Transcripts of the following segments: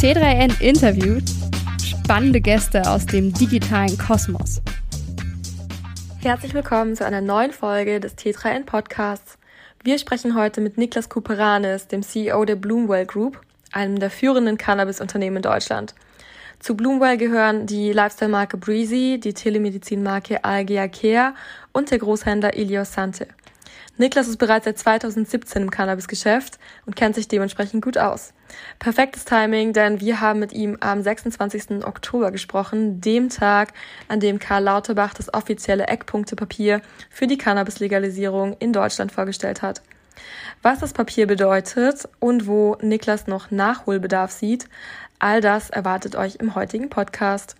T3N interviewt spannende Gäste aus dem digitalen Kosmos. Herzlich willkommen zu einer neuen Folge des T3N Podcasts. Wir sprechen heute mit Niklas Kuperanis, dem CEO der Bloomwell Group, einem der führenden Cannabis-Unternehmen in Deutschland. Zu Bloomwell gehören die Lifestyle-Marke Breezy, die Telemedizin-Marke Algea Care und der Großhändler Ilios Sante. Niklas ist bereits seit 2017 im Cannabis-Geschäft und kennt sich dementsprechend gut aus. Perfektes Timing, denn wir haben mit ihm am 26. Oktober gesprochen, dem Tag, an dem Karl Lauterbach das offizielle Eckpunktepapier für die Cannabis-Legalisierung in Deutschland vorgestellt hat. Was das Papier bedeutet und wo Niklas noch Nachholbedarf sieht, all das erwartet euch im heutigen Podcast.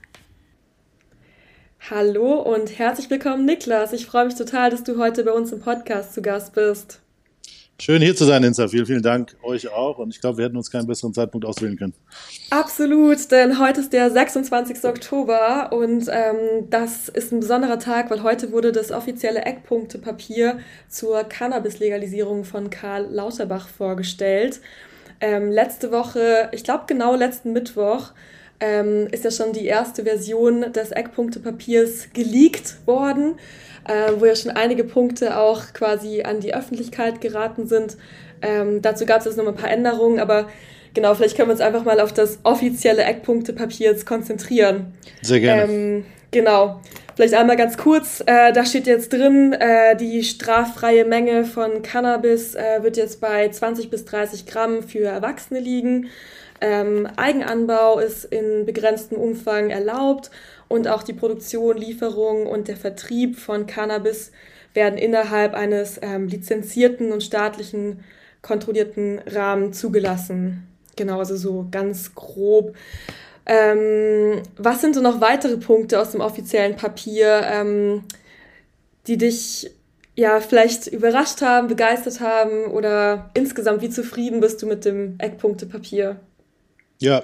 Hallo und herzlich willkommen, Niklas. Ich freue mich total, dass du heute bei uns im Podcast zu Gast bist. Schön hier zu sein, Insa. Vielen, vielen Dank euch auch. Und ich glaube, wir hätten uns keinen besseren Zeitpunkt auswählen können. Absolut, denn heute ist der 26. Oktober und ähm, das ist ein besonderer Tag, weil heute wurde das offizielle Eckpunktepapier zur Cannabis-Legalisierung von Karl Lauterbach vorgestellt. Ähm, letzte Woche, ich glaube genau letzten Mittwoch, ähm, ist ja schon die erste Version des Eckpunktepapiers geleakt worden, äh, wo ja schon einige Punkte auch quasi an die Öffentlichkeit geraten sind. Ähm, dazu gab es jetzt noch ein paar Änderungen, aber genau, vielleicht können wir uns einfach mal auf das offizielle Eckpunktepapier jetzt konzentrieren. Sehr gerne. Ähm, genau. Vielleicht einmal ganz kurz, äh, da steht jetzt drin, äh, die straffreie Menge von Cannabis äh, wird jetzt bei 20 bis 30 Gramm für Erwachsene liegen. Ähm, Eigenanbau ist in begrenztem Umfang erlaubt und auch die Produktion, Lieferung und der Vertrieb von Cannabis werden innerhalb eines ähm, lizenzierten und staatlichen kontrollierten Rahmen zugelassen. Genau, also so ganz grob. Ähm, was sind so noch weitere Punkte aus dem offiziellen Papier, ähm, die dich ja vielleicht überrascht haben, begeistert haben oder insgesamt wie zufrieden bist du mit dem Eckpunktepapier? Ja,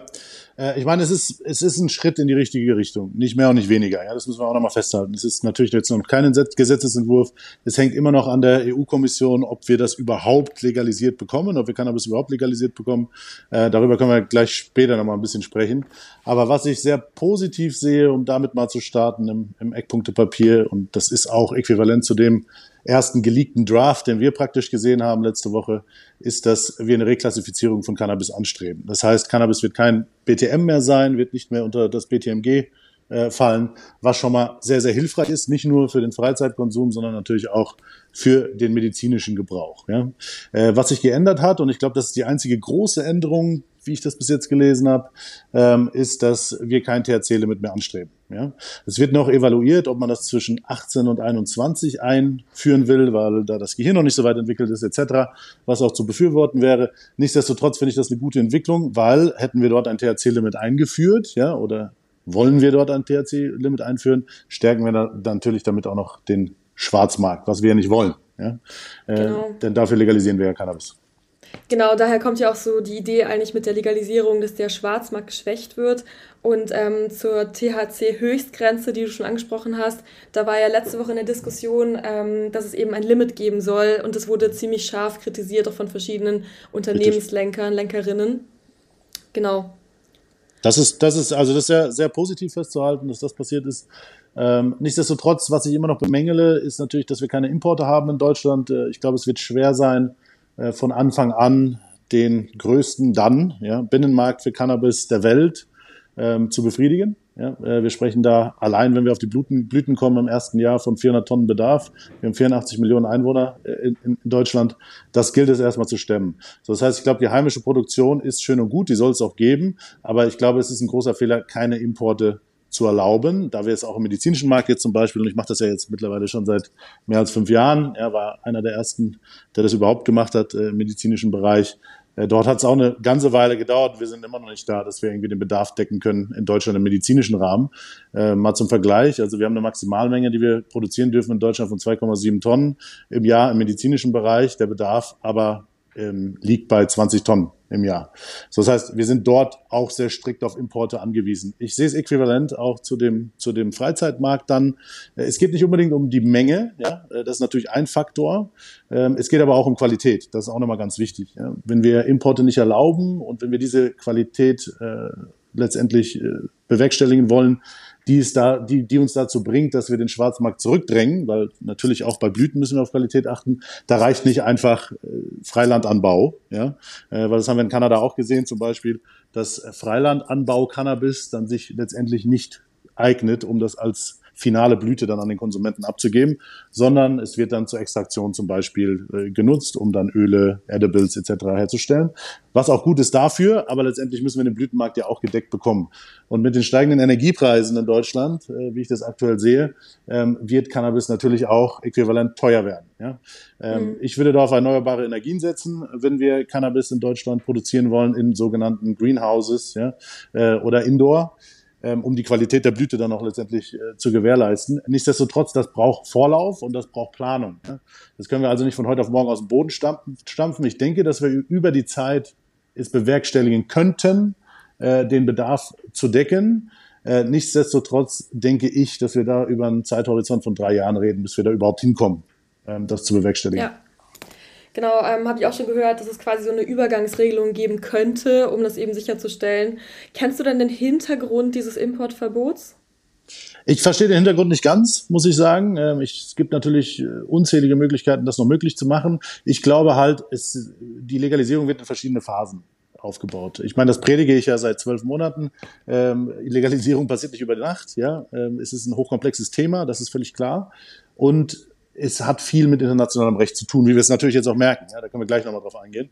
äh, ich meine, es ist, es ist ein Schritt in die richtige Richtung. Nicht mehr und nicht weniger. Ja, das müssen wir auch nochmal festhalten. Es ist natürlich jetzt noch kein Gesetzesentwurf. Es hängt immer noch an der EU-Kommission, ob wir das überhaupt legalisiert bekommen, ob wir Cannabis überhaupt legalisiert bekommen. Äh, darüber können wir gleich später nochmal ein bisschen sprechen. Aber was ich sehr positiv sehe, um damit mal zu starten im, im Eckpunktepapier, und das ist auch äquivalent zu dem, ersten geleakten Draft, den wir praktisch gesehen haben letzte Woche, ist, dass wir eine Reklassifizierung von Cannabis anstreben. Das heißt, Cannabis wird kein BTM mehr sein, wird nicht mehr unter das BTMG äh, fallen, was schon mal sehr, sehr hilfreich ist, nicht nur für den Freizeitkonsum, sondern natürlich auch für den medizinischen Gebrauch. Ja? Äh, was sich geändert hat, und ich glaube, das ist die einzige große Änderung, wie ich das bis jetzt gelesen habe, ähm, ist, dass wir kein THC-Limit mehr anstreben. Ja? Es wird noch evaluiert, ob man das zwischen 18 und 21 einführen will, weil da das Gehirn noch nicht so weit entwickelt ist, etc., was auch zu befürworten wäre. Nichtsdestotrotz finde ich das eine gute Entwicklung, weil hätten wir dort ein THC-Limit eingeführt, ja, oder wollen wir dort ein THC-Limit einführen, stärken wir da, natürlich damit auch noch den Schwarzmarkt, was wir ja nicht wollen. Ja? Äh, genau. denn dafür legalisieren wir ja Cannabis. Genau, daher kommt ja auch so die Idee eigentlich mit der Legalisierung, dass der Schwarzmarkt geschwächt wird. Und ähm, zur THC-Höchstgrenze, die du schon angesprochen hast, da war ja letzte Woche in der Diskussion, ähm, dass es eben ein Limit geben soll. Und das wurde ziemlich scharf kritisiert, auch von verschiedenen Unternehmenslenkern, Lenkerinnen. Genau. Das ist, das ist, also das ist sehr, sehr positiv festzuhalten, dass das passiert ist. Ähm, nichtsdestotrotz, was ich immer noch bemängele, ist natürlich, dass wir keine Importe haben in Deutschland. Äh, ich glaube, es wird schwer sein, äh, von Anfang an den größten dann ja, Binnenmarkt für Cannabis der Welt ähm, zu befriedigen. Ja, äh, wir sprechen da allein, wenn wir auf die Blüten, Blüten kommen, im ersten Jahr von 400 Tonnen Bedarf. Wir haben 84 Millionen Einwohner äh, in, in Deutschland. Das gilt es erstmal zu stemmen. So, das heißt, ich glaube, die heimische Produktion ist schön und gut, die soll es auch geben. Aber ich glaube, es ist ein großer Fehler, keine Importe zu erlauben, da wir es auch im medizinischen Markt jetzt zum Beispiel, und ich mache das ja jetzt mittlerweile schon seit mehr als fünf Jahren, er war einer der ersten, der das überhaupt gemacht hat äh, im medizinischen Bereich. Äh, dort hat es auch eine ganze Weile gedauert. Wir sind immer noch nicht da, dass wir irgendwie den Bedarf decken können in Deutschland im medizinischen Rahmen. Äh, mal zum Vergleich. Also wir haben eine Maximalmenge, die wir produzieren dürfen in Deutschland von 2,7 Tonnen im Jahr im medizinischen Bereich. Der Bedarf aber ähm, liegt bei 20 Tonnen im Jahr. So, das heißt, wir sind dort auch sehr strikt auf Importe angewiesen. Ich sehe es äquivalent auch zu dem, zu dem Freizeitmarkt dann. Äh, es geht nicht unbedingt um die Menge, ja, äh, das ist natürlich ein Faktor. Ähm, es geht aber auch um Qualität. Das ist auch nochmal ganz wichtig. Wenn wir Importe nicht erlauben und wenn wir diese Qualität äh, letztendlich äh, bewerkstelligen wollen, die, es da, die, die uns dazu bringt, dass wir den Schwarzmarkt zurückdrängen, weil natürlich auch bei Blüten müssen wir auf Qualität achten. Da reicht nicht einfach äh, Freilandanbau, ja, äh, weil das haben wir in Kanada auch gesehen, zum Beispiel, dass Freilandanbau Cannabis dann sich letztendlich nicht eignet, um das als finale Blüte dann an den Konsumenten abzugeben, sondern es wird dann zur Extraktion zum Beispiel äh, genutzt, um dann Öle, Edibles etc. herzustellen. Was auch gut ist dafür, aber letztendlich müssen wir den Blütenmarkt ja auch gedeckt bekommen. Und mit den steigenden Energiepreisen in Deutschland, äh, wie ich das aktuell sehe, ähm, wird Cannabis natürlich auch äquivalent teuer werden. Ja? Ähm, mhm. Ich würde da auf erneuerbare Energien setzen, wenn wir Cannabis in Deutschland produzieren wollen, in sogenannten Greenhouses ja? Äh, oder Indoor ähm, um die Qualität der Blüte dann auch letztendlich äh, zu gewährleisten. Nichtsdestotrotz, das braucht Vorlauf und das braucht Planung. Ne? Das können wir also nicht von heute auf morgen aus dem Boden stampfen. Ich denke, dass wir über die Zeit es bewerkstelligen könnten, äh, den Bedarf zu decken. Äh, nichtsdestotrotz denke ich, dass wir da über einen Zeithorizont von drei Jahren reden, bis wir da überhaupt hinkommen, ähm, das zu bewerkstelligen. Ja. Genau, ähm, habe ich auch schon gehört, dass es quasi so eine Übergangsregelung geben könnte, um das eben sicherzustellen. Kennst du denn den Hintergrund dieses Importverbots? Ich verstehe den Hintergrund nicht ganz, muss ich sagen. Ähm, es gibt natürlich äh, unzählige Möglichkeiten, das noch möglich zu machen. Ich glaube halt, es, die Legalisierung wird in verschiedene Phasen aufgebaut. Ich meine, das predige ich ja seit zwölf Monaten. Ähm, Legalisierung passiert nicht über Nacht. Ja, ähm, es ist ein hochkomplexes Thema, das ist völlig klar. Und es hat viel mit internationalem Recht zu tun, wie wir es natürlich jetzt auch merken. Ja, da können wir gleich nochmal drauf eingehen.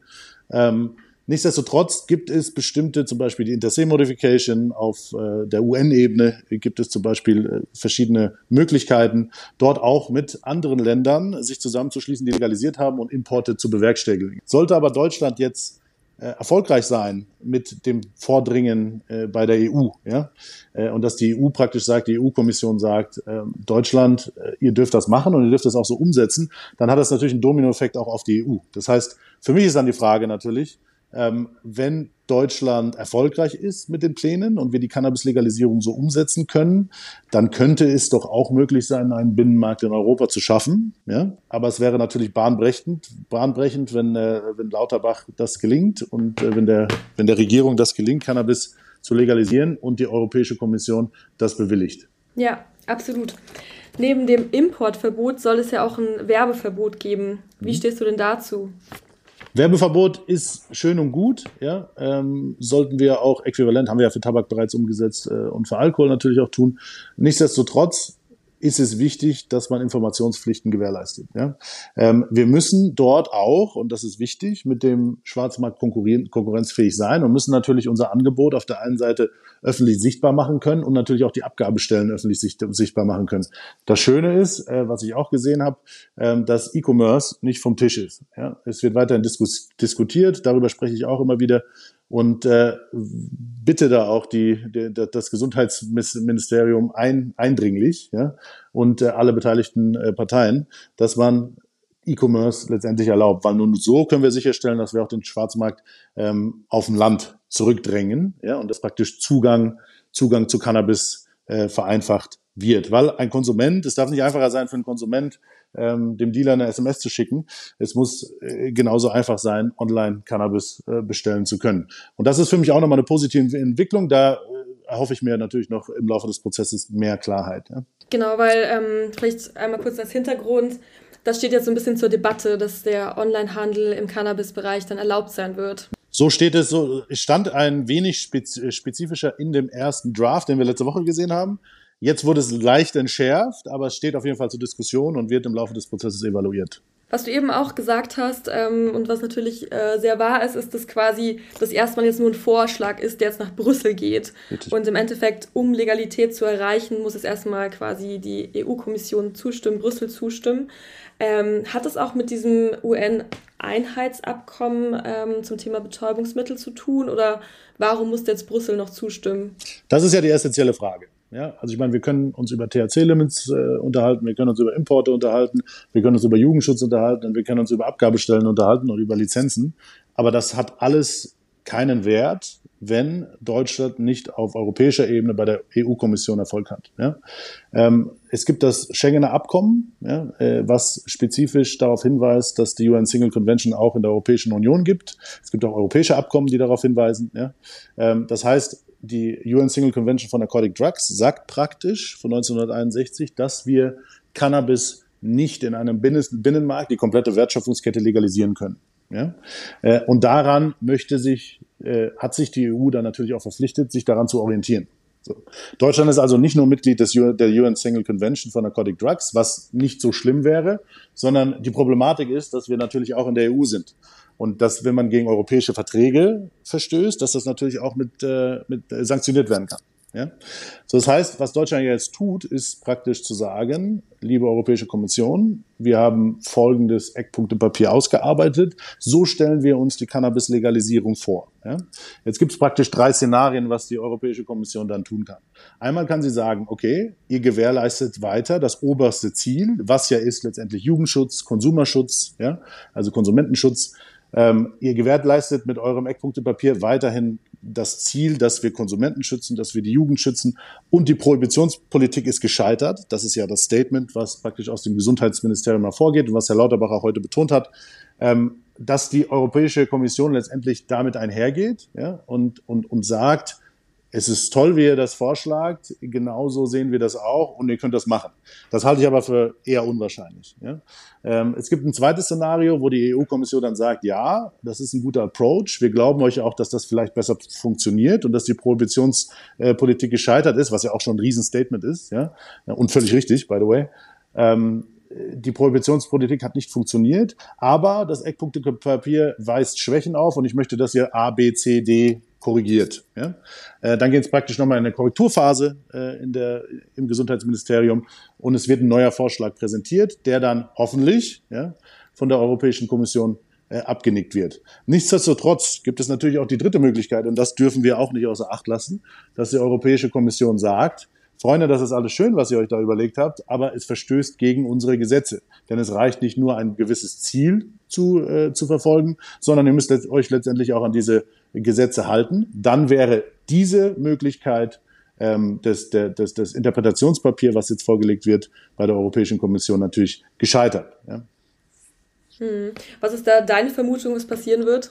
Ähm, nichtsdestotrotz gibt es bestimmte, zum Beispiel die Intersea-Modification auf äh, der UN-Ebene, gibt es zum Beispiel äh, verschiedene Möglichkeiten, dort auch mit anderen Ländern sich zusammenzuschließen, die legalisiert haben und Importe zu bewerkstelligen. Sollte aber Deutschland jetzt erfolgreich sein mit dem Vordringen äh, bei der EU. Ja? Äh, und dass die EU praktisch sagt, die EU-Kommission sagt, äh, Deutschland, äh, ihr dürft das machen und ihr dürft das auch so umsetzen, dann hat das natürlich einen Dominoeffekt auch auf die EU. Das heißt, für mich ist dann die Frage natürlich, ähm, wenn Deutschland erfolgreich ist mit den Plänen und wir die Cannabis-Legalisierung so umsetzen können, dann könnte es doch auch möglich sein, einen Binnenmarkt in Europa zu schaffen. Ja? Aber es wäre natürlich bahnbrechend, bahnbrechend wenn, äh, wenn Lauterbach das gelingt und äh, wenn, der, wenn der Regierung das gelingt, Cannabis zu legalisieren und die Europäische Kommission das bewilligt. Ja, absolut. Neben dem Importverbot soll es ja auch ein Werbeverbot geben. Wie mhm. stehst du denn dazu? Werbeverbot ist schön und gut, ja, ähm, sollten wir auch äquivalent, haben wir ja für Tabak bereits umgesetzt äh, und für Alkohol natürlich auch tun. Nichtsdestotrotz ist es wichtig, dass man Informationspflichten gewährleistet. Ja? Ähm, wir müssen dort auch, und das ist wichtig, mit dem Schwarzmarkt konkurrenzfähig sein und müssen natürlich unser Angebot auf der einen Seite öffentlich sichtbar machen können und natürlich auch die Abgabestellen öffentlich sichtbar machen können. Das Schöne ist, äh, was ich auch gesehen habe, äh, dass E-Commerce nicht vom Tisch ist. Ja? Es wird weiterhin diskus diskutiert, darüber spreche ich auch immer wieder und äh, bitte da auch die, die, das Gesundheitsministerium ein, eindringlich ja, und äh, alle beteiligten äh, Parteien, dass man E-Commerce letztendlich erlaubt, weil nur so können wir sicherstellen, dass wir auch den Schwarzmarkt ähm, auf dem Land zurückdrängen ja, und das praktisch Zugang, Zugang zu Cannabis äh, vereinfacht wird. Weil ein Konsument, es darf nicht einfacher sein für einen Konsument, ähm, dem Dealer eine SMS zu schicken. Es muss äh, genauso einfach sein, online Cannabis äh, bestellen zu können. Und das ist für mich auch nochmal eine positive Entwicklung. Da äh, erhoffe ich mir natürlich noch im Laufe des Prozesses mehr Klarheit. Ja. Genau, weil ähm, vielleicht einmal kurz als Hintergrund. Das steht jetzt so ein bisschen zur Debatte, dass der Onlinehandel im Cannabis-Bereich dann erlaubt sein wird. So steht es, so stand ein wenig spezifischer in dem ersten Draft, den wir letzte Woche gesehen haben. Jetzt wurde es leicht entschärft, aber es steht auf jeden Fall zur Diskussion und wird im Laufe des Prozesses evaluiert. Was du eben auch gesagt hast ähm, und was natürlich äh, sehr wahr ist, ist, dass quasi das erstmal jetzt nur ein Vorschlag ist, der jetzt nach Brüssel geht. Richtig. Und im Endeffekt, um Legalität zu erreichen, muss es erstmal quasi die EU-Kommission zustimmen, Brüssel zustimmen. Ähm, hat es auch mit diesem UN-Einheitsabkommen ähm, zum Thema Betäubungsmittel zu tun oder warum muss jetzt Brüssel noch zustimmen? Das ist ja die essentielle Frage. Ja, also ich meine, wir können uns über THC-Limits äh, unterhalten, wir können uns über Importe unterhalten, wir können uns über Jugendschutz unterhalten und wir können uns über Abgabestellen unterhalten und über Lizenzen. Aber das hat alles keinen Wert, wenn Deutschland nicht auf europäischer Ebene bei der EU-Kommission Erfolg hat. Ja? Ähm, es gibt das Schengener Abkommen, ja, äh, was spezifisch darauf hinweist, dass die UN Single Convention auch in der Europäischen Union gibt. Es gibt auch europäische Abkommen, die darauf hinweisen. Ja? Ähm, das heißt, die UN Single Convention for Narcotic Drugs sagt praktisch von 1961, dass wir Cannabis nicht in einem Binnenmarkt die komplette Wertschöpfungskette legalisieren können. Ja? Äh, und daran möchte sich, äh, hat sich die EU dann natürlich auch verpflichtet, sich daran zu orientieren. So. Deutschland ist also nicht nur Mitglied des, der UN Single Convention for Narcotic Drugs, was nicht so schlimm wäre, sondern die Problematik ist, dass wir natürlich auch in der EU sind. Und dass, wenn man gegen europäische Verträge verstößt, dass das natürlich auch mit, äh, mit äh, sanktioniert werden kann. Ja? So, das heißt, was Deutschland jetzt tut, ist praktisch zu sagen, liebe Europäische Kommission, wir haben folgendes Eckpunktepapier ausgearbeitet. So stellen wir uns die Cannabis-Legalisierung vor. Ja? Jetzt gibt es praktisch drei Szenarien, was die Europäische Kommission dann tun kann. Einmal kann sie sagen, okay, ihr gewährleistet weiter das oberste Ziel, was ja ist letztendlich Jugendschutz, Konsumerschutz, ja? also Konsumentenschutz. Ähm, ihr gewährleistet mit eurem Eckpunktepapier weiterhin das Ziel, dass wir Konsumenten schützen, dass wir die Jugend schützen und die Prohibitionspolitik ist gescheitert. Das ist ja das Statement, was praktisch aus dem Gesundheitsministerium hervorgeht und was Herr Lauterbach auch heute betont hat, ähm, dass die Europäische Kommission letztendlich damit einhergeht ja, und, und, und sagt, es ist toll, wie ihr das vorschlagt. Genauso sehen wir das auch und ihr könnt das machen. Das halte ich aber für eher unwahrscheinlich. Ja? Ähm, es gibt ein zweites Szenario, wo die EU-Kommission dann sagt, ja, das ist ein guter Approach. Wir glauben euch auch, dass das vielleicht besser funktioniert und dass die Prohibitionspolitik gescheitert ist, was ja auch schon ein Riesenstatement ist. Ja? Und völlig richtig, by the way. Ähm, die Prohibitionspolitik hat nicht funktioniert, aber das Eckpunktepapier weist Schwächen auf und ich möchte, dass ihr A, B, C, D korrigiert. Ja? Äh, dann geht es praktisch nochmal in eine Korrekturphase äh, in der, im Gesundheitsministerium und es wird ein neuer Vorschlag präsentiert, der dann hoffentlich ja, von der Europäischen Kommission äh, abgenickt wird. Nichtsdestotrotz gibt es natürlich auch die dritte Möglichkeit und das dürfen wir auch nicht außer Acht lassen, dass die Europäische Kommission sagt, Freunde, das ist alles schön, was ihr euch da überlegt habt, aber es verstößt gegen unsere Gesetze. Denn es reicht nicht nur ein gewisses Ziel zu, äh, zu verfolgen, sondern ihr müsst euch letztendlich auch an diese Gesetze halten. Dann wäre diese Möglichkeit ähm, des, der, des, des Interpretationspapier, was jetzt vorgelegt wird, bei der Europäischen Kommission natürlich gescheitert. Ja. Hm. Was ist da deine Vermutung, was passieren wird?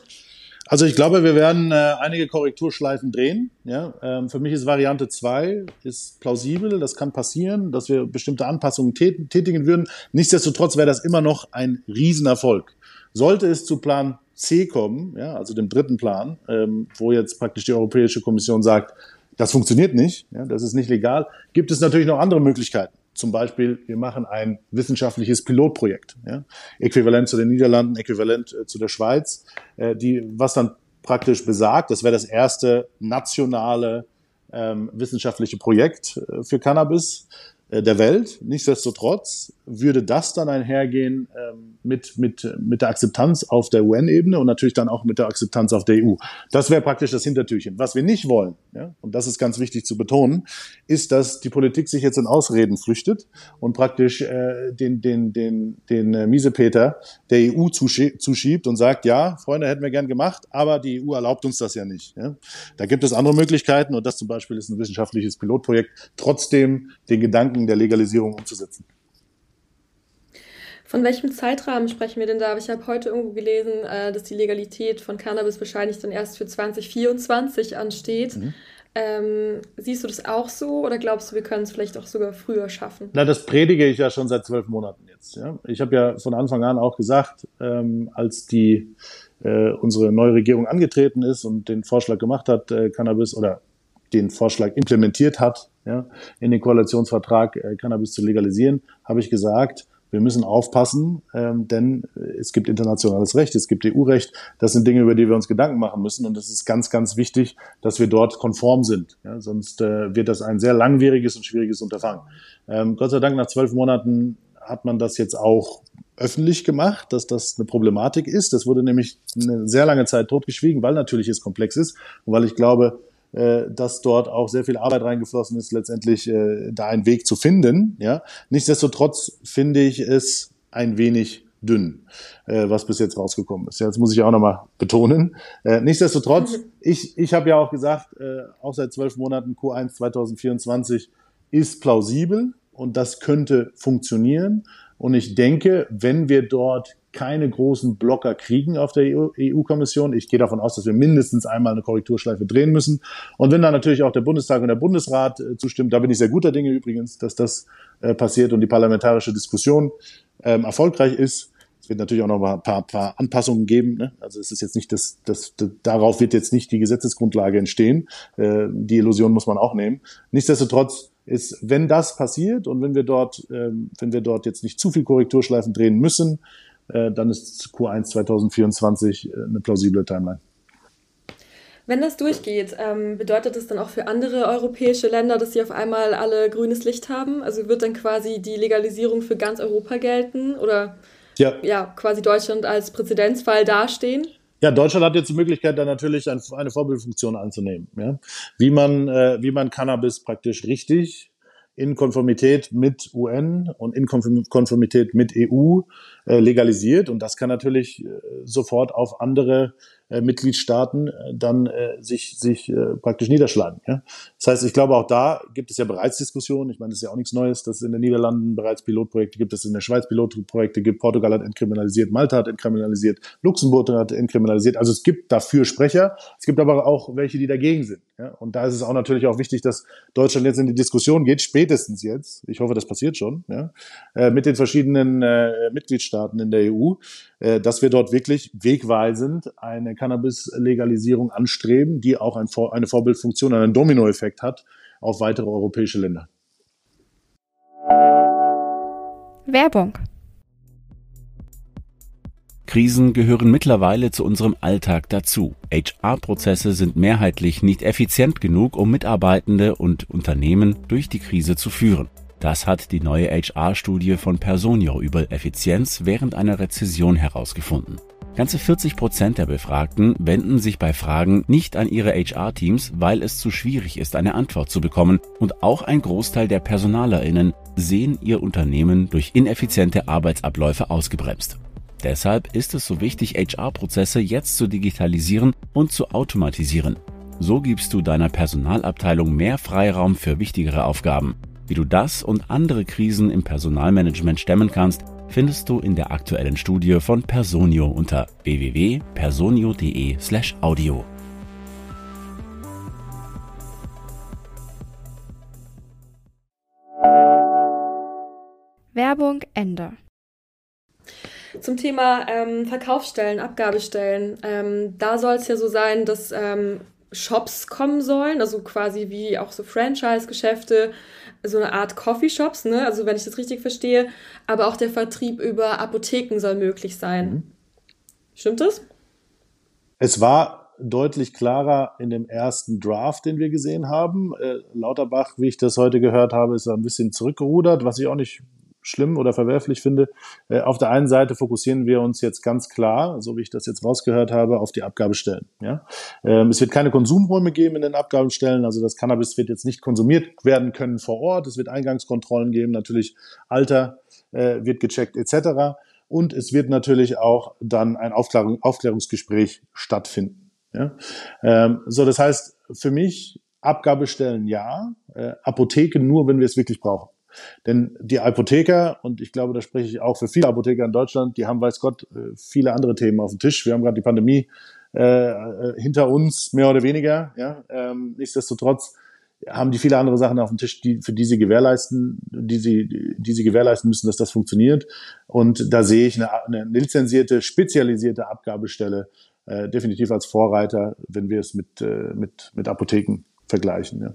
Also ich glaube, wir werden äh, einige Korrekturschleifen drehen. Ja? Ähm, für mich ist Variante 2 ist plausibel, das kann passieren, dass wir bestimmte Anpassungen tätigen würden. Nichtsdestotrotz wäre das immer noch ein Riesenerfolg. Sollte es zu Plan C kommen, ja, also dem dritten Plan, ähm, wo jetzt praktisch die Europäische Kommission sagt, das funktioniert nicht, ja, das ist nicht legal, gibt es natürlich noch andere Möglichkeiten. Zum Beispiel, wir machen ein wissenschaftliches Pilotprojekt, ja, äquivalent zu den Niederlanden, äquivalent äh, zu der Schweiz, äh, die, was dann praktisch besagt, das wäre das erste nationale ähm, wissenschaftliche Projekt äh, für Cannabis, der Welt. Nichtsdestotrotz würde das dann einhergehen ähm, mit, mit, mit der Akzeptanz auf der UN-Ebene und natürlich dann auch mit der Akzeptanz auf der EU. Das wäre praktisch das Hintertürchen. Was wir nicht wollen, ja, und das ist ganz wichtig zu betonen, ist, dass die Politik sich jetzt in Ausreden flüchtet und praktisch äh, den, den, den, den äh, Miesepeter der EU zuschiebt und sagt, ja, Freunde, hätten wir gern gemacht, aber die EU erlaubt uns das ja nicht. Ja. Da gibt es andere Möglichkeiten und das zum Beispiel ist ein wissenschaftliches Pilotprojekt, trotzdem den Gedanken der Legalisierung umzusetzen. Von welchem Zeitrahmen sprechen wir denn da? Ich habe heute irgendwo gelesen, äh, dass die Legalität von Cannabis wahrscheinlich dann erst für 2024 ansteht. Mhm. Ähm, siehst du das auch so oder glaubst du, wir können es vielleicht auch sogar früher schaffen? Na, das predige ich ja schon seit zwölf Monaten jetzt. Ja? Ich habe ja von Anfang an auch gesagt, ähm, als die äh, unsere neue Regierung angetreten ist und den Vorschlag gemacht hat, äh, Cannabis oder den Vorschlag implementiert hat, ja, in den Koalitionsvertrag äh, Cannabis zu legalisieren, habe ich gesagt, wir müssen aufpassen, ähm, denn es gibt internationales Recht, es gibt EU-Recht. Das sind Dinge, über die wir uns Gedanken machen müssen. Und es ist ganz, ganz wichtig, dass wir dort konform sind. Ja, sonst äh, wird das ein sehr langwieriges und schwieriges Unterfangen. Ähm, Gott sei Dank, nach zwölf Monaten hat man das jetzt auch öffentlich gemacht, dass das eine Problematik ist. Das wurde nämlich eine sehr lange Zeit totgeschwiegen, weil natürlich es komplex ist und weil ich glaube, dass dort auch sehr viel Arbeit reingeflossen ist, letztendlich äh, da einen Weg zu finden. Ja, nichtsdestotrotz finde ich es ein wenig dünn, äh, was bis jetzt rausgekommen ist. Das muss ich auch nochmal betonen. Äh, nichtsdestotrotz, ich, ich habe ja auch gesagt, äh, auch seit zwölf Monaten Q1 2024 ist plausibel und das könnte funktionieren. Und ich denke, wenn wir dort keine großen Blocker kriegen auf der EU-Kommission. E ich gehe davon aus, dass wir mindestens einmal eine Korrekturschleife drehen müssen. Und wenn dann natürlich auch der Bundestag und der Bundesrat äh, zustimmt, da bin ich sehr guter Dinge übrigens, dass das äh, passiert und die parlamentarische Diskussion ähm, erfolgreich ist. Es wird natürlich auch noch ein paar, paar Anpassungen geben. Ne? Also es ist jetzt nicht das, das, das, darauf wird jetzt nicht die Gesetzesgrundlage entstehen. Äh, die Illusion muss man auch nehmen. Nichtsdestotrotz ist, wenn das passiert und wenn wir dort, ähm, wenn wir dort jetzt nicht zu viel Korrekturschleifen drehen müssen, äh, dann ist Q1 2024 äh, eine plausible Timeline. Wenn das durchgeht, ähm, bedeutet das dann auch für andere europäische Länder, dass sie auf einmal alle grünes Licht haben? Also wird dann quasi die Legalisierung für ganz Europa gelten oder ja, ja quasi Deutschland als Präzedenzfall dastehen? Ja, Deutschland hat jetzt die Möglichkeit, da natürlich ein, eine Vorbildfunktion anzunehmen. Ja? Wie, man, äh, wie man Cannabis praktisch richtig in Konformität mit UN und in Konformität mit EU legalisiert. Und das kann natürlich äh, sofort auf andere äh, Mitgliedstaaten äh, dann äh, sich, sich äh, praktisch niederschlagen. Ja? Das heißt, ich glaube, auch da gibt es ja bereits Diskussionen. Ich meine, das ist ja auch nichts Neues, dass es in den Niederlanden bereits Pilotprojekte gibt, dass es in der Schweiz Pilotprojekte gibt. Portugal hat entkriminalisiert, Malta hat entkriminalisiert, Luxemburg hat entkriminalisiert. Also es gibt dafür Sprecher. Es gibt aber auch welche, die dagegen sind. Ja? Und da ist es auch natürlich auch wichtig, dass Deutschland jetzt in die Diskussion geht, spätestens jetzt. Ich hoffe, das passiert schon, ja? äh, mit den verschiedenen äh, Mitgliedstaaten in der EU, äh, dass wir dort wirklich wegweisend eine Cannabis-Legalisierung anstreben, die auch ein, eine Vorbildfunktion, einen Dominoeffekt hat auf weitere europäische Länder. Werbung. Krisen gehören mittlerweile zu unserem Alltag dazu. HR-Prozesse sind mehrheitlich nicht effizient genug, um Mitarbeitende und Unternehmen durch die Krise zu führen. Das hat die neue HR-Studie von Personio über Effizienz während einer Rezession herausgefunden. Ganze 40 Prozent der Befragten wenden sich bei Fragen nicht an ihre HR-Teams, weil es zu schwierig ist, eine Antwort zu bekommen. Und auch ein Großteil der PersonalerInnen sehen ihr Unternehmen durch ineffiziente Arbeitsabläufe ausgebremst. Deshalb ist es so wichtig, HR-Prozesse jetzt zu digitalisieren und zu automatisieren. So gibst du deiner Personalabteilung mehr Freiraum für wichtigere Aufgaben. Wie du das und andere Krisen im Personalmanagement stemmen kannst, findest du in der aktuellen Studie von Personio unter www.personio.de/audio. Werbung Ende. Zum Thema ähm, Verkaufsstellen, Abgabestellen. Ähm, da soll es ja so sein, dass ähm, Shops kommen sollen, also quasi wie auch so Franchise-Geschäfte, so eine Art Coffeeshops, ne? Also wenn ich das richtig verstehe, aber auch der Vertrieb über Apotheken soll möglich sein. Mhm. Stimmt das? Es war deutlich klarer in dem ersten Draft, den wir gesehen haben. Äh, Lauterbach, wie ich das heute gehört habe, ist ein bisschen zurückgerudert, was ich auch nicht schlimm oder verwerflich finde. Äh, auf der einen Seite fokussieren wir uns jetzt ganz klar, so wie ich das jetzt rausgehört habe, auf die Abgabestellen. Ja? Ähm, es wird keine Konsumräume geben in den Abgabestellen, also das Cannabis wird jetzt nicht konsumiert werden können vor Ort. Es wird Eingangskontrollen geben, natürlich Alter äh, wird gecheckt etc. Und es wird natürlich auch dann ein Aufklärung, Aufklärungsgespräch stattfinden. Ja? Ähm, so, das heißt, für mich Abgabestellen ja, äh, Apotheke nur, wenn wir es wirklich brauchen. Denn die Apotheker, und ich glaube, da spreche ich auch für viele Apotheker in Deutschland, die haben, weiß Gott, äh, viele andere Themen auf dem Tisch. Wir haben gerade die Pandemie äh, äh, hinter uns, mehr oder weniger. Ja? Ähm, nichtsdestotrotz haben die viele andere Sachen auf dem Tisch, die, für die sie gewährleisten, die sie, die sie gewährleisten müssen, dass das funktioniert. Und da sehe ich eine, eine lizenzierte, spezialisierte Abgabestelle äh, definitiv als Vorreiter, wenn wir es mit, äh, mit, mit Apotheken vergleichen. Ja.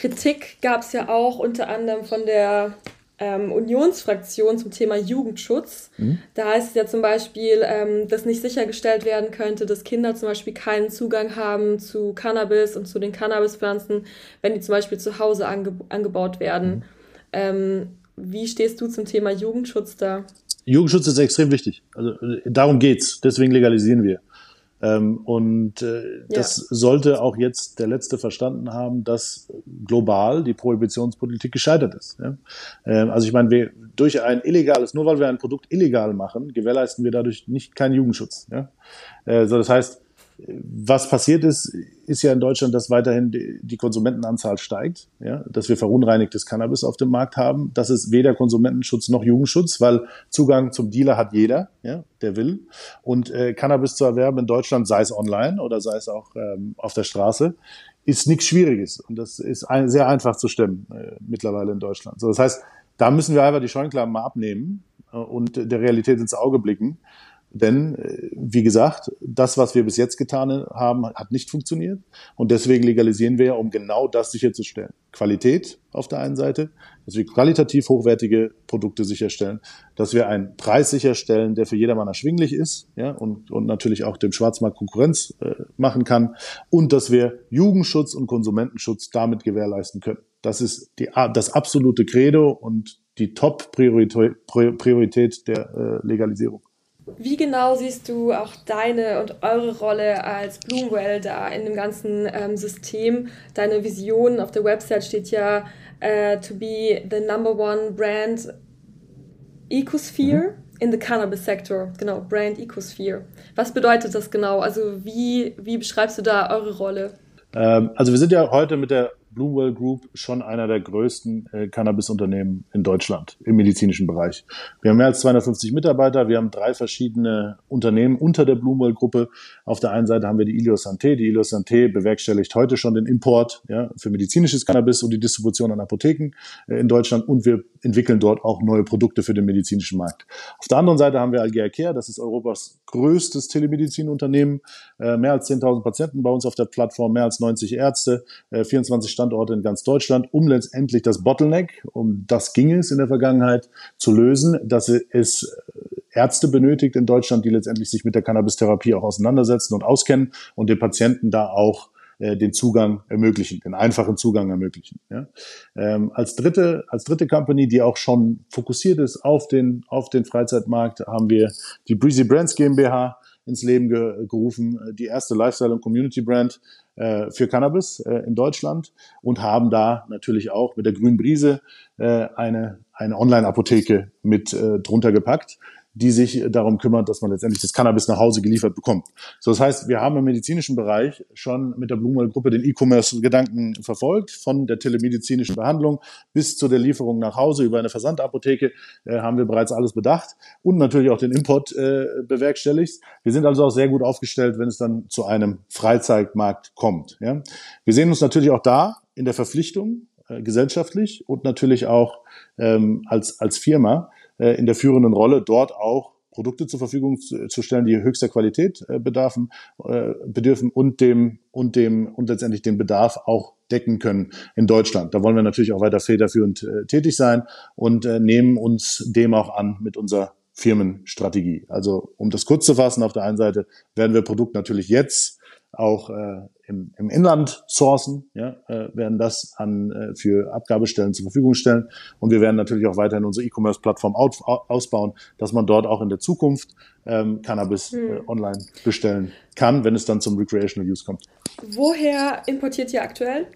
Kritik gab es ja auch unter anderem von der ähm, Unionsfraktion zum Thema Jugendschutz. Mhm. Da heißt es ja zum Beispiel, ähm, dass nicht sichergestellt werden könnte, dass Kinder zum Beispiel keinen Zugang haben zu Cannabis und zu den Cannabispflanzen, wenn die zum Beispiel zu Hause ange angebaut werden. Mhm. Ähm, wie stehst du zum Thema Jugendschutz da? Jugendschutz ist extrem wichtig. Also darum geht's. Deswegen legalisieren wir. Ähm, und äh, ja. das sollte auch jetzt der Letzte verstanden haben, dass global die Prohibitionspolitik gescheitert ist. Ja? Ähm, also ich meine, wir, durch ein illegales, nur weil wir ein Produkt illegal machen, gewährleisten wir dadurch nicht keinen Jugendschutz. Ja? Äh, so das heißt, was passiert ist, ist ja in Deutschland, dass weiterhin die Konsumentenanzahl steigt, ja, dass wir verunreinigtes Cannabis auf dem Markt haben. Das ist weder Konsumentenschutz noch Jugendschutz, weil Zugang zum Dealer hat jeder, ja, der will. Und äh, Cannabis zu erwerben in Deutschland, sei es online oder sei es auch ähm, auf der Straße, ist nichts Schwieriges. Und das ist ein, sehr einfach zu stemmen äh, mittlerweile in Deutschland. So, das heißt, da müssen wir einfach die Scheuklappen mal abnehmen äh, und der Realität ins Auge blicken denn, äh, wie gesagt, das, was wir bis jetzt getan haben, hat nicht funktioniert. Und deswegen legalisieren wir, um genau das sicherzustellen. Qualität auf der einen Seite, dass wir qualitativ hochwertige Produkte sicherstellen, dass wir einen Preis sicherstellen, der für jedermann erschwinglich ist ja, und, und natürlich auch dem Schwarzmarkt Konkurrenz äh, machen kann und dass wir Jugendschutz und Konsumentenschutz damit gewährleisten können. Das ist die, das absolute Credo und die Top-Priorität der äh, Legalisierung. Wie genau siehst du auch deine und eure Rolle als Bloomwell da in dem ganzen ähm, System? Deine Vision auf der Website steht ja uh, to be the number one brand ecosphere mhm. in the cannabis sector. Genau, Brand Ecosphere. Was bedeutet das genau? Also wie, wie beschreibst du da eure Rolle? Ähm, also wir sind ja heute mit der Bloomwell Group schon einer der größten äh, Cannabis-Unternehmen in Deutschland im medizinischen Bereich. Wir haben mehr als 250 Mitarbeiter, wir haben drei verschiedene Unternehmen unter der Bloomwell-Gruppe. Auf der einen Seite haben wir die Ilios Santé. Die Ilios Santé bewerkstelligt heute schon den Import ja, für medizinisches Cannabis und die Distribution an Apotheken äh, in Deutschland und wir entwickeln dort auch neue Produkte für den medizinischen Markt. Auf der anderen Seite haben wir Algea Care, das ist Europas größtes Telemedizinunternehmen, äh, mehr als 10.000 Patienten bei uns auf der Plattform, mehr als 90 Ärzte, äh, 24 Standorte in ganz Deutschland, um letztendlich das Bottleneck, um das ging es in der Vergangenheit, zu lösen, dass es äh, Ärzte benötigt in Deutschland, die letztendlich sich mit der Cannabis-Therapie auch auseinandersetzen und auskennen und den Patienten da auch äh, den Zugang ermöglichen, den einfachen Zugang ermöglichen. Ja. Ähm, als dritte, als dritte Company, die auch schon fokussiert ist auf den, auf den Freizeitmarkt, haben wir die Breezy Brands GmbH ins Leben ge gerufen, die erste Lifestyle- und Community-Brand äh, für Cannabis äh, in Deutschland und haben da natürlich auch mit der Grünen Brise äh, eine, eine Online-Apotheke mit äh, drunter gepackt die sich darum kümmert, dass man letztendlich das Cannabis nach Hause geliefert bekommt. So, das heißt, wir haben im medizinischen Bereich schon mit der Blumwell-Gruppe den E-Commerce-Gedanken verfolgt, von der telemedizinischen Behandlung bis zu der Lieferung nach Hause über eine Versandapotheke äh, haben wir bereits alles bedacht und natürlich auch den Import äh, bewerkstelligt. Wir sind also auch sehr gut aufgestellt, wenn es dann zu einem Freizeitmarkt kommt. Ja. Wir sehen uns natürlich auch da in der Verpflichtung, äh, gesellschaftlich und natürlich auch ähm, als, als Firma, in der führenden Rolle, dort auch Produkte zur Verfügung zu, stellen, die höchster Qualität äh, bedarfen, äh, bedürfen und dem und dem und letztendlich den Bedarf auch decken können in Deutschland. Da wollen wir natürlich auch weiter federführend äh, tätig sein und äh, nehmen uns dem auch an mit unserer Firmenstrategie. Also um das kurz zu fassen, auf der einen Seite werden wir Produkt natürlich jetzt auch äh, im, im Inland sourcen, ja, äh, werden das an äh, für Abgabestellen zur Verfügung stellen und wir werden natürlich auch weiterhin unsere E-Commerce-Plattform ausbauen, dass man dort auch in der Zukunft ähm, Cannabis hm. äh, online bestellen kann, wenn es dann zum Recreational Use kommt. Woher importiert ihr aktuell?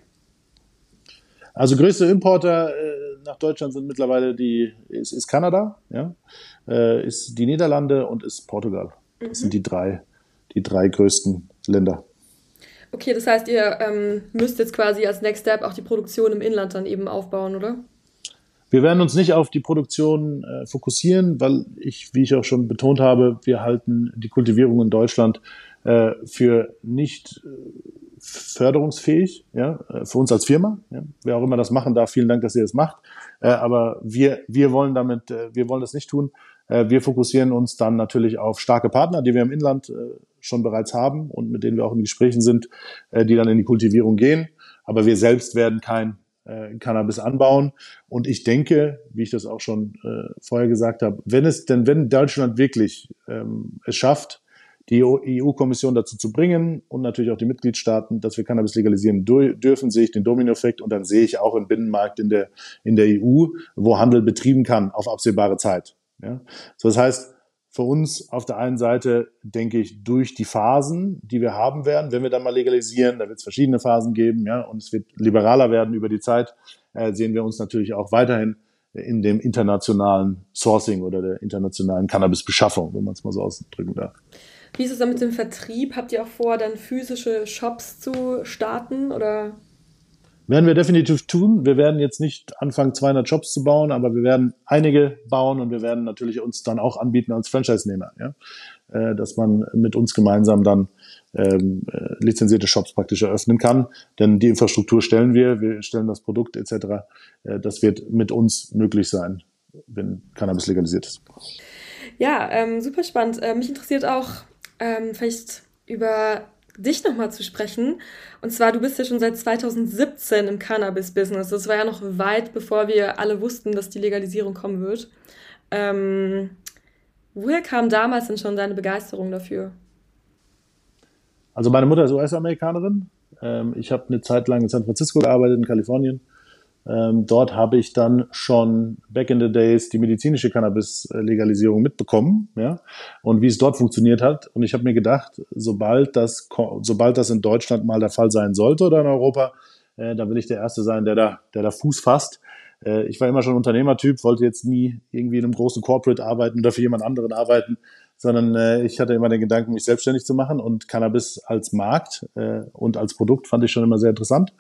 Also größte Importer äh, nach Deutschland sind mittlerweile die ist, ist Kanada, ja, äh, ist die Niederlande und ist Portugal. Das mhm. sind die drei die drei größten Länder. Okay, das heißt, ihr ähm, müsst jetzt quasi als Next Step auch die Produktion im Inland dann eben aufbauen, oder? Wir werden uns nicht auf die Produktion äh, fokussieren, weil ich, wie ich auch schon betont habe, wir halten die Kultivierung in Deutschland äh, für nicht äh, förderungsfähig, ja, äh, für uns als Firma. Ja. Wer auch immer das machen darf, vielen Dank, dass ihr das macht. Äh, aber wir, wir wollen damit, äh, wir wollen das nicht tun. Äh, wir fokussieren uns dann natürlich auf starke Partner, die wir im Inland äh, schon bereits haben und mit denen wir auch in Gesprächen sind, äh, die dann in die Kultivierung gehen. Aber wir selbst werden kein äh, Cannabis anbauen. Und ich denke, wie ich das auch schon äh, vorher gesagt habe, wenn es denn, wenn Deutschland wirklich ähm, es schafft, die EU-Kommission dazu zu bringen und natürlich auch die Mitgliedstaaten, dass wir Cannabis legalisieren dürfen, sehe ich den Dominoeffekt und dann sehe ich auch einen Binnenmarkt in der, in der EU, wo Handel betrieben kann auf absehbare Zeit. Ja? So, das heißt, für uns auf der einen Seite, denke ich, durch die Phasen, die wir haben werden, wenn wir dann mal legalisieren, da wird es verschiedene Phasen geben, ja, und es wird liberaler werden über die Zeit, äh, sehen wir uns natürlich auch weiterhin in dem internationalen Sourcing oder der internationalen Cannabis-Beschaffung, wenn man es mal so ausdrücken darf. Wie ist es dann mit dem Vertrieb? Habt ihr auch vor, dann physische Shops zu starten oder? Werden wir definitiv tun. Wir werden jetzt nicht anfangen, 200 Shops zu bauen, aber wir werden einige bauen und wir werden natürlich uns dann auch anbieten als Franchise-Nehmer, ja? Äh, dass man mit uns gemeinsam dann ähm, äh, lizenzierte Shops praktisch eröffnen kann. Denn die Infrastruktur stellen wir, wir stellen das Produkt etc. Äh, das wird mit uns möglich sein, wenn Cannabis legalisiert ist. Ja, ähm, super spannend. Äh, mich interessiert auch ähm, vielleicht über dich nochmal zu sprechen. Und zwar, du bist ja schon seit 2017 im Cannabis-Business. Das war ja noch weit, bevor wir alle wussten, dass die Legalisierung kommen wird. Ähm, woher kam damals denn schon deine Begeisterung dafür? Also meine Mutter ist US-Amerikanerin. Ähm, ich habe eine Zeit lang in San Francisco gearbeitet, in Kalifornien. Ähm, dort habe ich dann schon back in the days die medizinische Cannabis-Legalisierung mitbekommen, ja, und wie es dort funktioniert hat. Und ich habe mir gedacht, sobald das, sobald das in Deutschland mal der Fall sein sollte oder in Europa, äh, da will ich der Erste sein, der da, der da Fuß fasst. Äh, ich war immer schon Unternehmertyp, wollte jetzt nie irgendwie in einem großen Corporate arbeiten oder für jemand anderen arbeiten, sondern äh, ich hatte immer den Gedanken, mich selbstständig zu machen und Cannabis als Markt äh, und als Produkt fand ich schon immer sehr interessant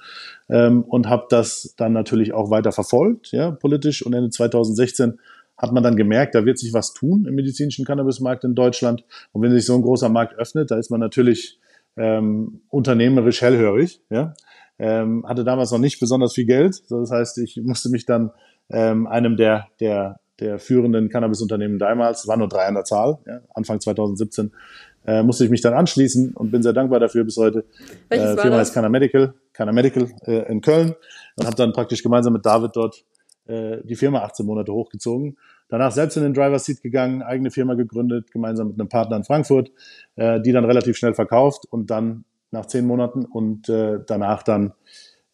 ähm, und habe das dann natürlich auch weiter verfolgt, ja, politisch. Und Ende 2016 hat man dann gemerkt, da wird sich was tun im medizinischen Cannabismarkt in Deutschland. Und wenn sich so ein großer Markt öffnet, da ist man natürlich ähm, unternehmerisch hellhörig, ja, ähm, hatte damals noch nicht besonders viel Geld, das heißt, ich musste mich dann ähm, einem der, der der führenden Cannabis-Unternehmen damals, war nur drei an der Zahl, ja, Anfang 2017, äh, musste ich mich dann anschließen und bin sehr dankbar dafür bis heute. Welches äh, Firma heißt Canna Medical, Canna Medical äh, in Köln und habe dann praktisch gemeinsam mit David dort äh, die Firma 18 Monate hochgezogen. Danach selbst in den Driver Seat gegangen, eigene Firma gegründet, gemeinsam mit einem Partner in Frankfurt, äh, die dann relativ schnell verkauft und dann nach zehn Monaten und äh, danach dann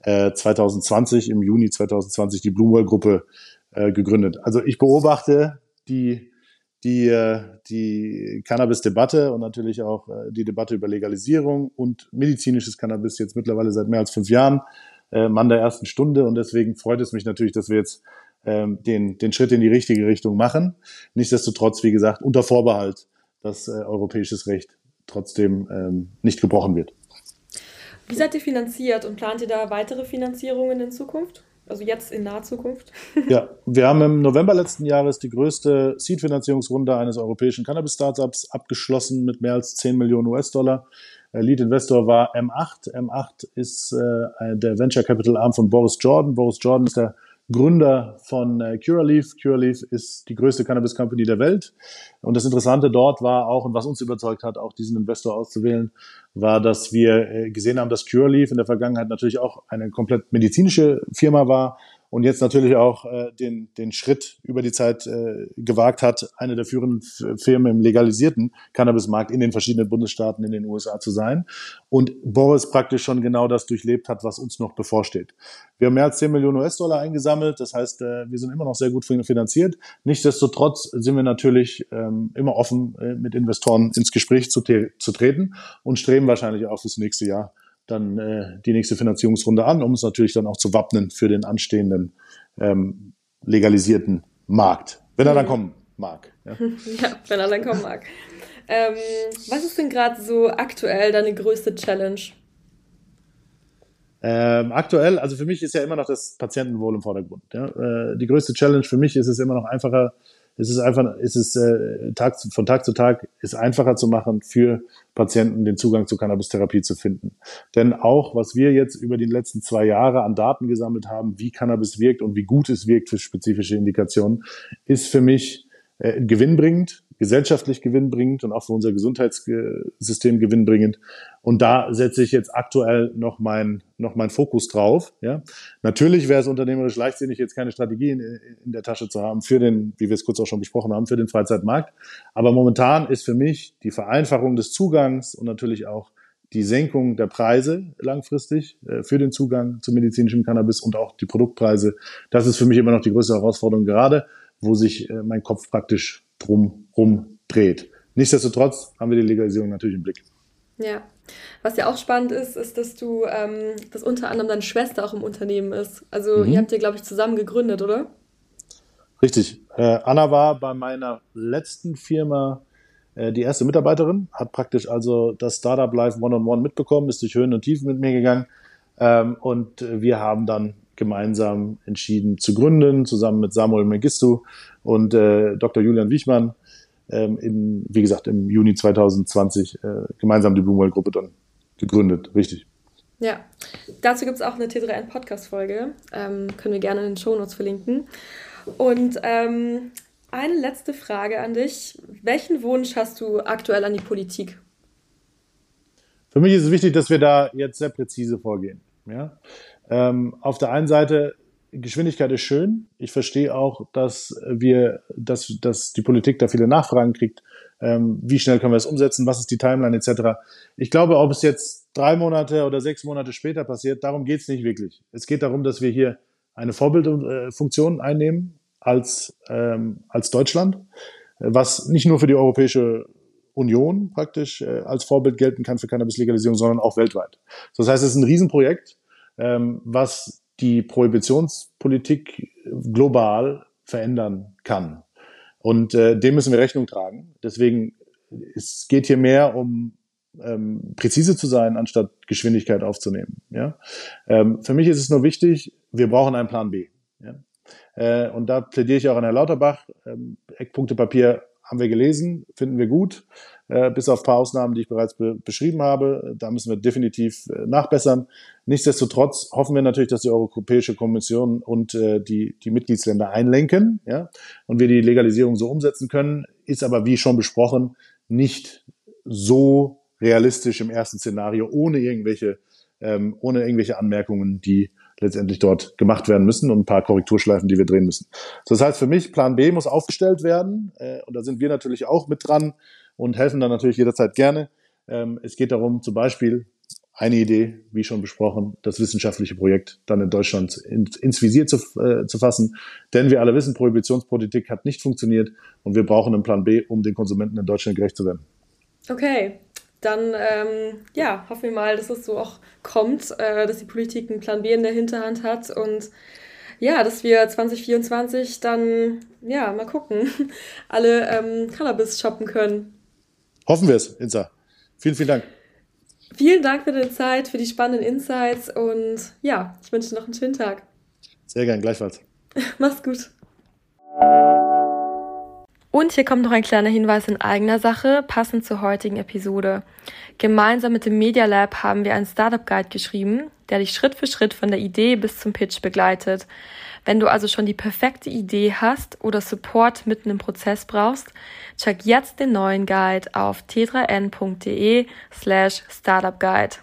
äh, 2020, im Juni 2020 die Bloomwell-Gruppe äh, gegründet. Also ich beobachte die, die, äh, die Cannabis-Debatte und natürlich auch äh, die Debatte über Legalisierung und medizinisches Cannabis jetzt mittlerweile seit mehr als fünf Jahren. Äh, Mann der ersten Stunde und deswegen freut es mich natürlich, dass wir jetzt ähm, den, den Schritt in die richtige Richtung machen. Nichtsdestotrotz, wie gesagt, unter Vorbehalt, dass äh, europäisches Recht trotzdem ähm, nicht gebrochen wird. Wie seid ihr finanziert und plant ihr da weitere Finanzierungen in Zukunft? Also jetzt in naher Zukunft? ja, wir haben im November letzten Jahres die größte Seed-Finanzierungsrunde eines europäischen Cannabis-Startups abgeschlossen mit mehr als 10 Millionen US-Dollar. Lead Investor war M8. M8 ist äh, der Venture Capital Arm von Boris Jordan. Boris Jordan ist der Gründer von äh, Curaleaf. Curaleaf ist die größte Cannabis Company der Welt. Und das Interessante dort war auch, und was uns überzeugt hat, auch diesen Investor auszuwählen, war, dass wir äh, gesehen haben, dass Curaleaf in der Vergangenheit natürlich auch eine komplett medizinische Firma war und jetzt natürlich auch äh, den, den Schritt über die Zeit äh, gewagt hat, eine der führenden Firmen im legalisierten Cannabismarkt in den verschiedenen Bundesstaaten in den USA zu sein. Und Boris praktisch schon genau das durchlebt hat, was uns noch bevorsteht. Wir haben mehr als 10 Millionen US-Dollar eingesammelt, das heißt, äh, wir sind immer noch sehr gut finanziert. Nichtsdestotrotz sind wir natürlich ähm, immer offen, äh, mit Investoren ins Gespräch zu, zu treten und streben wahrscheinlich auch fürs nächste Jahr dann äh, die nächste Finanzierungsrunde an, um uns natürlich dann auch zu wappnen für den anstehenden ähm, legalisierten Markt, wenn er dann mhm. kommen mag. Ja, ja wenn er dann kommen mag. Ähm, was ist denn gerade so aktuell deine größte Challenge? Ähm, aktuell, also für mich ist ja immer noch das Patientenwohl im Vordergrund. Ja? Äh, die größte Challenge für mich ist es immer noch einfacher, es ist einfach, es ist äh, Tag, von Tag zu Tag ist einfacher zu machen für Patienten den Zugang zur Cannabis-Therapie zu finden. Denn auch, was wir jetzt über die letzten zwei Jahre an Daten gesammelt haben, wie Cannabis wirkt und wie gut es wirkt für spezifische Indikationen, ist für mich äh, gewinnbringend gesellschaftlich gewinnbringend und auch für unser Gesundheitssystem gewinnbringend. Und da setze ich jetzt aktuell noch mein, noch mein Fokus drauf. Ja. Natürlich wäre es unternehmerisch leichtsinnig, jetzt keine Strategie in, in der Tasche zu haben für den, wie wir es kurz auch schon besprochen haben, für den Freizeitmarkt. Aber momentan ist für mich die Vereinfachung des Zugangs und natürlich auch die Senkung der Preise langfristig äh, für den Zugang zu medizinischem Cannabis und auch die Produktpreise, das ist für mich immer noch die größte Herausforderung gerade, wo sich äh, mein Kopf praktisch drum rum dreht. Nichtsdestotrotz haben wir die Legalisierung natürlich im Blick. Ja. Was ja auch spannend ist, ist, dass du, ähm, dass unter anderem deine Schwester auch im Unternehmen ist. Also mhm. ihr habt ja, glaube ich, zusammen gegründet, oder? Richtig. Äh, Anna war bei meiner letzten Firma äh, die erste Mitarbeiterin, hat praktisch also das Startup Live One-on-One mitbekommen, ist durch Höhen und Tiefen mit mir gegangen. Ähm, und wir haben dann gemeinsam entschieden zu gründen, zusammen mit Samuel Mengistu und äh, Dr. Julian Wichmann ähm, in, wie gesagt, im Juni 2020 äh, gemeinsam die Bloomwell-Gruppe dann gegründet. Richtig. Ja, dazu gibt es auch eine T3N-Podcast-Folge. Ähm, können wir gerne in den Shownotes verlinken. Und ähm, eine letzte Frage an dich. Welchen Wunsch hast du aktuell an die Politik? Für mich ist es wichtig, dass wir da jetzt sehr präzise vorgehen. Ja? Ähm, auf der einen Seite Geschwindigkeit ist schön. Ich verstehe auch, dass wir, dass, dass die Politik da viele Nachfragen kriegt. Ähm, wie schnell können wir es umsetzen? Was ist die Timeline etc. Ich glaube, ob es jetzt drei Monate oder sechs Monate später passiert, darum geht es nicht wirklich. Es geht darum, dass wir hier eine Vorbildfunktion einnehmen als, ähm, als Deutschland, was nicht nur für die Europäische Union praktisch äh, als Vorbild gelten kann für Cannabis-Legalisierung, sondern auch weltweit. Das heißt, es ist ein Riesenprojekt, ähm, was die Prohibitionspolitik global verändern kann. Und äh, dem müssen wir Rechnung tragen. Deswegen, es geht hier mehr um ähm, präzise zu sein, anstatt Geschwindigkeit aufzunehmen. Ja? Ähm, für mich ist es nur wichtig, wir brauchen einen Plan B. Ja? Äh, und da plädiere ich auch an Herrn Lauterbach. Ähm, Eckpunktepapier haben wir gelesen, finden wir gut, bis auf ein paar Ausnahmen, die ich bereits be beschrieben habe. Da müssen wir definitiv äh, nachbessern. Nichtsdestotrotz hoffen wir natürlich, dass die Europäische Kommission und äh, die, die Mitgliedsländer einlenken ja, und wir die Legalisierung so umsetzen können, ist aber, wie schon besprochen, nicht so realistisch im ersten Szenario, ohne irgendwelche, ähm, ohne irgendwelche Anmerkungen, die letztendlich dort gemacht werden müssen und ein paar Korrekturschleifen, die wir drehen müssen. Das heißt für mich, Plan B muss aufgestellt werden äh, und da sind wir natürlich auch mit dran und helfen dann natürlich jederzeit gerne. Ähm, es geht darum, zum Beispiel eine Idee, wie schon besprochen, das wissenschaftliche Projekt dann in Deutschland ins, ins Visier zu, äh, zu fassen. Denn wir alle wissen, Prohibitionspolitik hat nicht funktioniert und wir brauchen einen Plan B, um den Konsumenten in Deutschland gerecht zu werden. Okay, dann ähm, ja, hoffen wir mal, dass es so auch kommt, äh, dass die Politik einen Plan B in der Hinterhand hat und ja, dass wir 2024 dann, ja, mal gucken, alle ähm, Cannabis shoppen können. Hoffen wir es, Insa. Vielen, vielen Dank. Vielen Dank für deine Zeit, für die spannenden Insights und ja, ich wünsche dir noch einen schönen Tag. Sehr gern, gleichfalls. Mach's gut. Und hier kommt noch ein kleiner Hinweis in eigener Sache, passend zur heutigen Episode. Gemeinsam mit dem Media Lab haben wir einen Startup Guide geschrieben, der dich Schritt für Schritt von der Idee bis zum Pitch begleitet. Wenn du also schon die perfekte Idee hast oder Support mitten im Prozess brauchst, check jetzt den neuen Guide auf t3n.de slash startupguide.